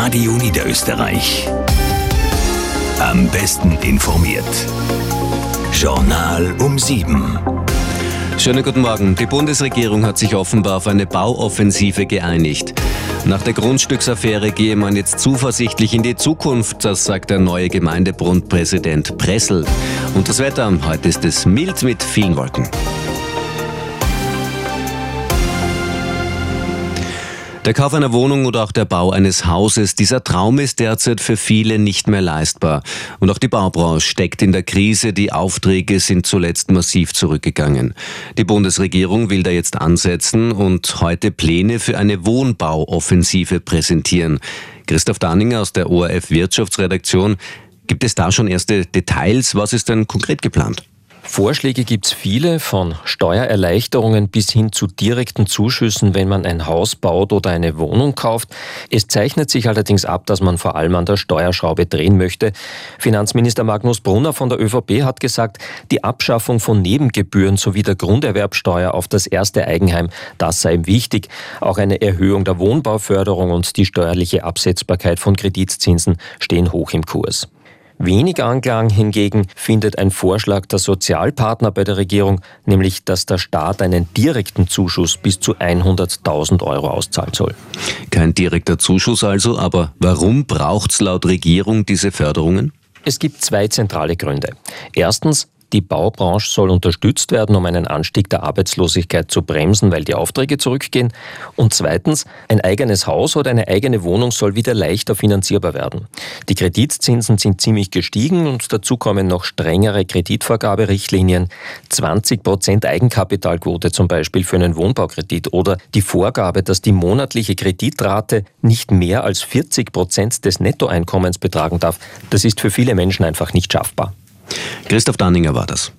Radio Niederösterreich. Am besten informiert. Journal um sieben. Schönen guten Morgen. Die Bundesregierung hat sich offenbar auf eine Bauoffensive geeinigt. Nach der Grundstücksaffäre gehe man jetzt zuversichtlich in die Zukunft, das sagt der neue Gemeindebundpräsident Pressel. Und das Wetter, heute ist es mild mit vielen Wolken. Der Kauf einer Wohnung oder auch der Bau eines Hauses, dieser Traum ist derzeit für viele nicht mehr leistbar. Und auch die Baubranche steckt in der Krise, die Aufträge sind zuletzt massiv zurückgegangen. Die Bundesregierung will da jetzt ansetzen und heute Pläne für eine Wohnbauoffensive präsentieren. Christoph Danninger aus der ORF Wirtschaftsredaktion, gibt es da schon erste Details? Was ist denn konkret geplant? Vorschläge gibt es viele, von Steuererleichterungen bis hin zu direkten Zuschüssen, wenn man ein Haus baut oder eine Wohnung kauft. Es zeichnet sich allerdings ab, dass man vor allem an der Steuerschraube drehen möchte. Finanzminister Magnus Brunner von der ÖVP hat gesagt, die Abschaffung von Nebengebühren sowie der Grunderwerbsteuer auf das erste Eigenheim, das sei ihm wichtig. Auch eine Erhöhung der Wohnbauförderung und die steuerliche Absetzbarkeit von Kreditzinsen stehen hoch im Kurs. Wenig Anklang hingegen findet ein Vorschlag der Sozialpartner bei der Regierung, nämlich dass der Staat einen direkten Zuschuss bis zu 100.000 Euro auszahlen soll. Kein direkter Zuschuss also, aber warum braucht es laut Regierung diese Förderungen? Es gibt zwei zentrale Gründe. Erstens, die Baubranche soll unterstützt werden, um einen Anstieg der Arbeitslosigkeit zu bremsen, weil die Aufträge zurückgehen. Und zweitens, ein eigenes Haus oder eine eigene Wohnung soll wieder leichter finanzierbar werden. Die Kreditzinsen sind ziemlich gestiegen und dazu kommen noch strengere Kreditvergaberichtlinien, 20 Prozent Eigenkapitalquote zum Beispiel für einen Wohnbaukredit oder die Vorgabe, dass die monatliche Kreditrate nicht mehr als 40 Prozent des Nettoeinkommens betragen darf. Das ist für viele Menschen einfach nicht schaffbar. Christoph Danninger war das.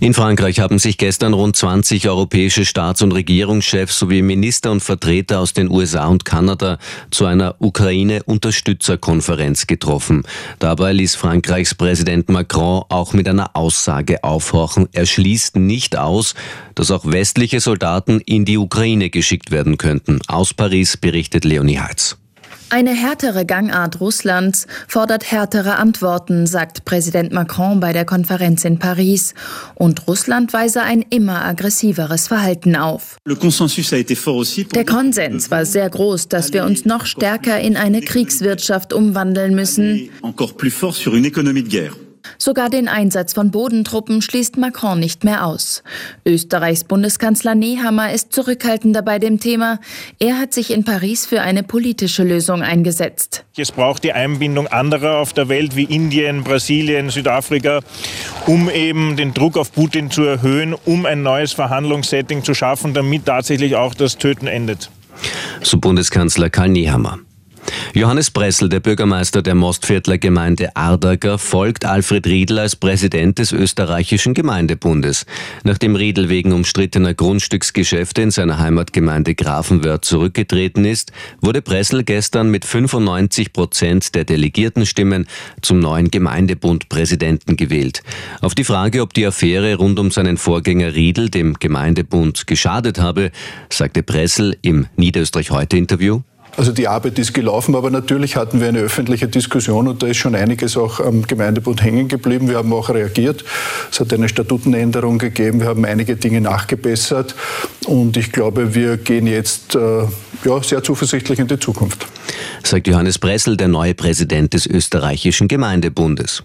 In Frankreich haben sich gestern rund 20 europäische Staats- und Regierungschefs sowie Minister und Vertreter aus den USA und Kanada zu einer Ukraine-Unterstützerkonferenz getroffen. Dabei ließ Frankreichs Präsident Macron auch mit einer Aussage aufhorchen. Er schließt nicht aus, dass auch westliche Soldaten in die Ukraine geschickt werden könnten. Aus Paris berichtet Leonie Heitz. Eine härtere Gangart Russlands fordert härtere Antworten, sagt Präsident Macron bei der Konferenz in Paris. Und Russland weise ein immer aggressiveres Verhalten auf. Der Konsens war sehr groß, dass wir uns noch stärker in eine Kriegswirtschaft umwandeln müssen. Sogar den Einsatz von Bodentruppen schließt Macron nicht mehr aus. Österreichs Bundeskanzler Nehammer ist zurückhaltender bei dem Thema. Er hat sich in Paris für eine politische Lösung eingesetzt. Es braucht die Einbindung anderer auf der Welt wie Indien, Brasilien, Südafrika, um eben den Druck auf Putin zu erhöhen, um ein neues Verhandlungssetting zu schaffen, damit tatsächlich auch das Töten endet. So Bundeskanzler Karl Nehammer. Johannes Bressel, der Bürgermeister der Mostviertler Gemeinde Ardager, folgt Alfred Riedl als Präsident des österreichischen Gemeindebundes. Nachdem Riedl wegen umstrittener Grundstücksgeschäfte in seiner Heimatgemeinde Grafenwörth zurückgetreten ist, wurde Bressel gestern mit 95 Prozent der Delegiertenstimmen zum neuen Gemeindebundpräsidenten gewählt. Auf die Frage, ob die Affäre rund um seinen Vorgänger Riedl dem Gemeindebund geschadet habe, sagte Bressel im Niederösterreich heute Interview. Also die Arbeit ist gelaufen, aber natürlich hatten wir eine öffentliche Diskussion und da ist schon einiges auch am Gemeindebund hängen geblieben. Wir haben auch reagiert. Es hat eine Statutenänderung gegeben. Wir haben einige Dinge nachgebessert und ich glaube, wir gehen jetzt äh, ja, sehr zuversichtlich in die Zukunft sagt Johannes Bressel, der neue Präsident des österreichischen Gemeindebundes.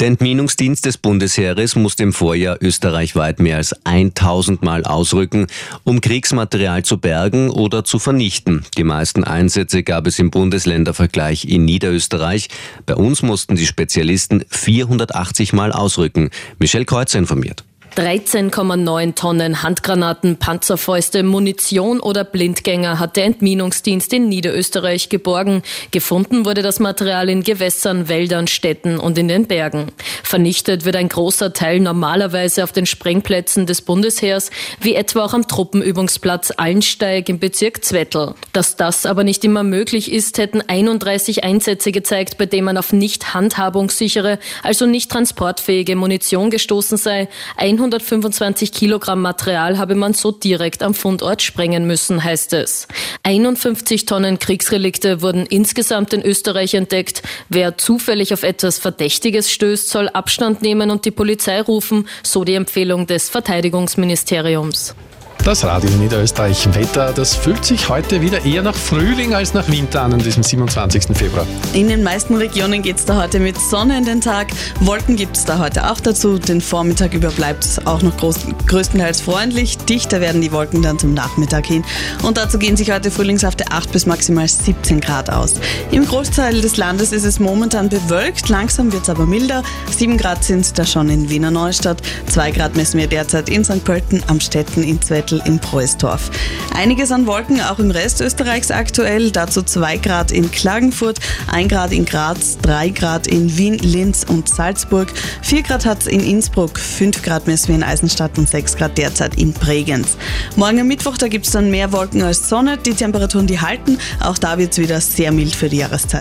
Der Entminungsdienst des Bundesheeres musste im Vorjahr österreichweit mehr als 1000 Mal ausrücken, um Kriegsmaterial zu bergen oder zu vernichten. Die meisten Einsätze gab es im Bundesländervergleich in Niederösterreich. Bei uns mussten die Spezialisten 480 Mal ausrücken. Michel Kreuzer informiert. 13,9 Tonnen Handgranaten, Panzerfäuste, Munition oder Blindgänger hat der Entminungsdienst in Niederösterreich geborgen. Gefunden wurde das Material in Gewässern, Wäldern, Städten und in den Bergen. Vernichtet wird ein großer Teil normalerweise auf den Sprengplätzen des Bundesheers, wie etwa auch am Truppenübungsplatz Allensteig im Bezirk Zwettl. Dass das aber nicht immer möglich ist, hätten 31 Einsätze gezeigt, bei denen man auf nicht handhabungssichere, also nicht transportfähige Munition gestoßen sei. 125 Kilogramm Material habe man so direkt am Fundort sprengen müssen, heißt es. 51 Tonnen Kriegsrelikte wurden insgesamt in Österreich entdeckt. Wer zufällig auf etwas Verdächtiges stößt, soll Abstand nehmen und die Polizei rufen, so die Empfehlung des Verteidigungsministeriums. Das Radio Niederösterreich Wetter, das fühlt sich heute wieder eher nach Frühling als nach Winter an, an diesem 27. Februar. In den meisten Regionen geht es da heute mit Sonne in den Tag. Wolken gibt es da heute auch dazu. Den Vormittag über bleibt es auch noch groß, größtenteils freundlich. Dichter werden die Wolken dann zum Nachmittag hin. Und dazu gehen sich heute frühlingshafte 8 bis maximal 17 Grad aus. Im Großteil des Landes ist es momentan bewölkt, langsam wird es aber milder. 7 Grad sind es da schon in Wiener Neustadt. 2 Grad messen wir derzeit in St. Pölten, am Städten, in Zwettl Viertel in Preußdorf. Einiges an Wolken auch im Rest Österreichs aktuell. Dazu 2 Grad in Klagenfurt, 1 Grad in Graz, 3 Grad in Wien, Linz und Salzburg, 4 Grad hat es in Innsbruck, 5 Grad messen wir in Eisenstadt und 6 Grad derzeit in Bregenz. Morgen am Mittwoch, da gibt es dann mehr Wolken als Sonne. Die Temperaturen, die halten. Auch da wird es wieder sehr mild für die Jahreszeit.